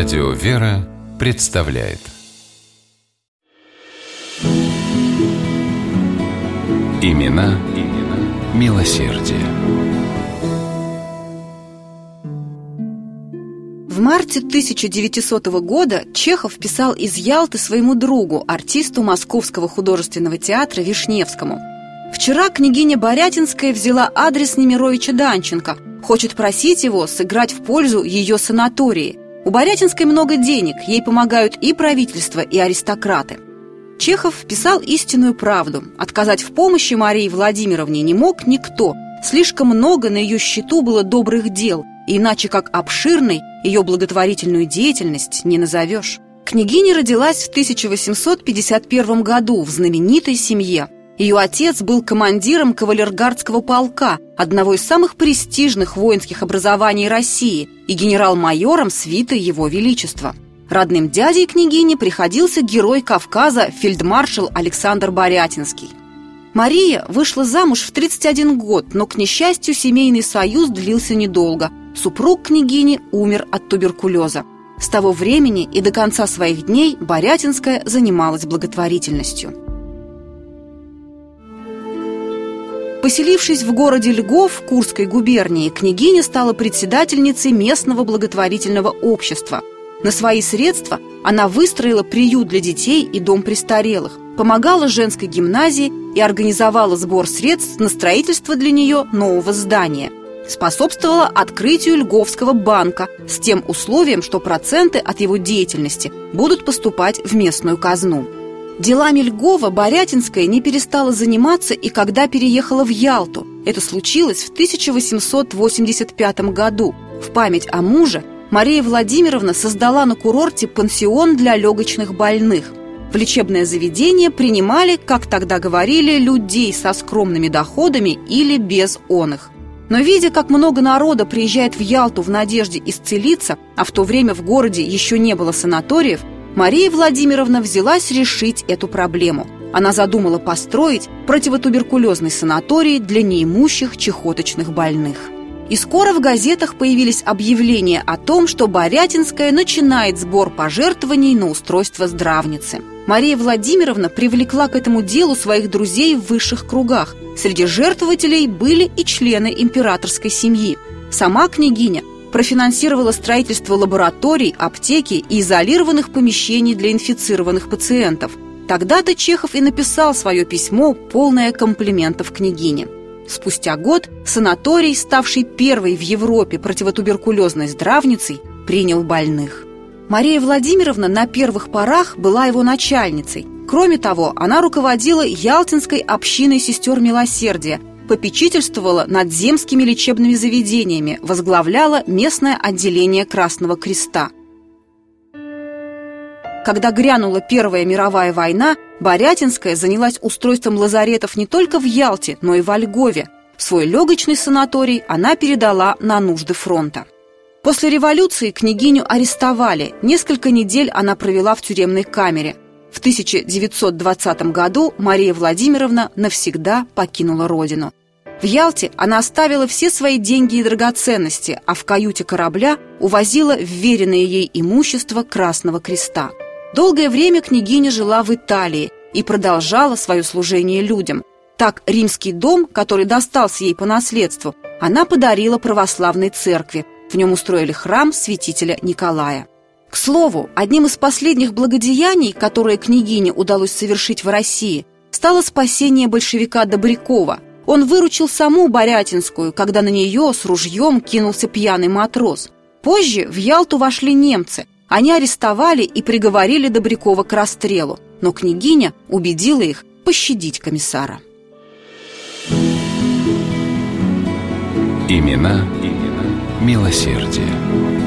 Радио «Вера» представляет Имена, имена милосердие. В марте 1900 года Чехов писал из Ялты своему другу, артисту Московского художественного театра Вишневскому. «Вчера княгиня Борятинская взяла адрес Немировича Данченко, хочет просить его сыграть в пользу ее санатории. У Борятинской много денег, ей помогают и правительство, и аристократы». Чехов писал истинную правду. Отказать в помощи Марии Владимировне не мог никто. Слишком много на ее счету было добрых дел, иначе как обширной ее благотворительную деятельность не назовешь. Княгиня родилась в 1851 году в знаменитой семье. Ее отец был командиром кавалергардского полка, одного из самых престижных воинских образований России, и генерал-майором свиты Его Величества. Родным дядей княгини приходился герой Кавказа фельдмаршал Александр Борятинский. Мария вышла замуж в 31 год, но, к несчастью, семейный союз длился недолго. Супруг княгини умер от туберкулеза. С того времени и до конца своих дней Борятинская занималась благотворительностью. Поселившись в городе Льгов Курской губернии, княгиня стала председательницей местного благотворительного общества – на свои средства она выстроила приют для детей и дом престарелых, помогала женской гимназии и организовала сбор средств на строительство для нее нового здания. Способствовала открытию Льговского банка с тем условием, что проценты от его деятельности будут поступать в местную казну. Делами Льгова Борятинская не перестала заниматься и когда переехала в Ялту. Это случилось в 1885 году в память о муже Мария Владимировна создала на курорте пансион для легочных больных. В лечебное заведение принимали, как тогда говорили, людей со скромными доходами или без оных. Но видя, как много народа приезжает в Ялту в надежде исцелиться, а в то время в городе еще не было санаториев, Мария Владимировна взялась решить эту проблему. Она задумала построить противотуберкулезный санаторий для неимущих чехоточных больных. И скоро в газетах появились объявления о том, что Борятинская начинает сбор пожертвований на устройство здравницы. Мария Владимировна привлекла к этому делу своих друзей в высших кругах. Среди жертвователей были и члены императорской семьи. Сама княгиня профинансировала строительство лабораторий, аптеки и изолированных помещений для инфицированных пациентов. Тогда-то Чехов и написал свое письмо, полное комплиментов княгине. Спустя год санаторий, ставший первой в Европе противотуберкулезной здравницей, принял больных. Мария Владимировна на первых порах была его начальницей. Кроме того, она руководила Ялтинской общиной сестер милосердия, попечительствовала над земскими лечебными заведениями, возглавляла местное отделение Красного Креста – когда грянула Первая мировая война, Борятинская занялась устройством лазаретов не только в Ялте, но и во Льгове. Свой легочный санаторий она передала на нужды фронта. После революции княгиню арестовали. Несколько недель она провела в тюремной камере. В 1920 году Мария Владимировна навсегда покинула родину. В Ялте она оставила все свои деньги и драгоценности, а в каюте корабля увозила вверенное ей имущество Красного Креста – Долгое время княгиня жила в Италии и продолжала свое служение людям. Так римский дом, который достался ей по наследству, она подарила православной церкви. В нем устроили храм святителя Николая. К слову, одним из последних благодеяний, которые княгине удалось совершить в России, стало спасение большевика Добрякова. Он выручил саму Борятинскую, когда на нее с ружьем кинулся пьяный матрос. Позже в Ялту вошли немцы – они арестовали и приговорили Добрякова к расстрелу, но княгиня убедила их пощадить комиссара. Имена, имена милосердие.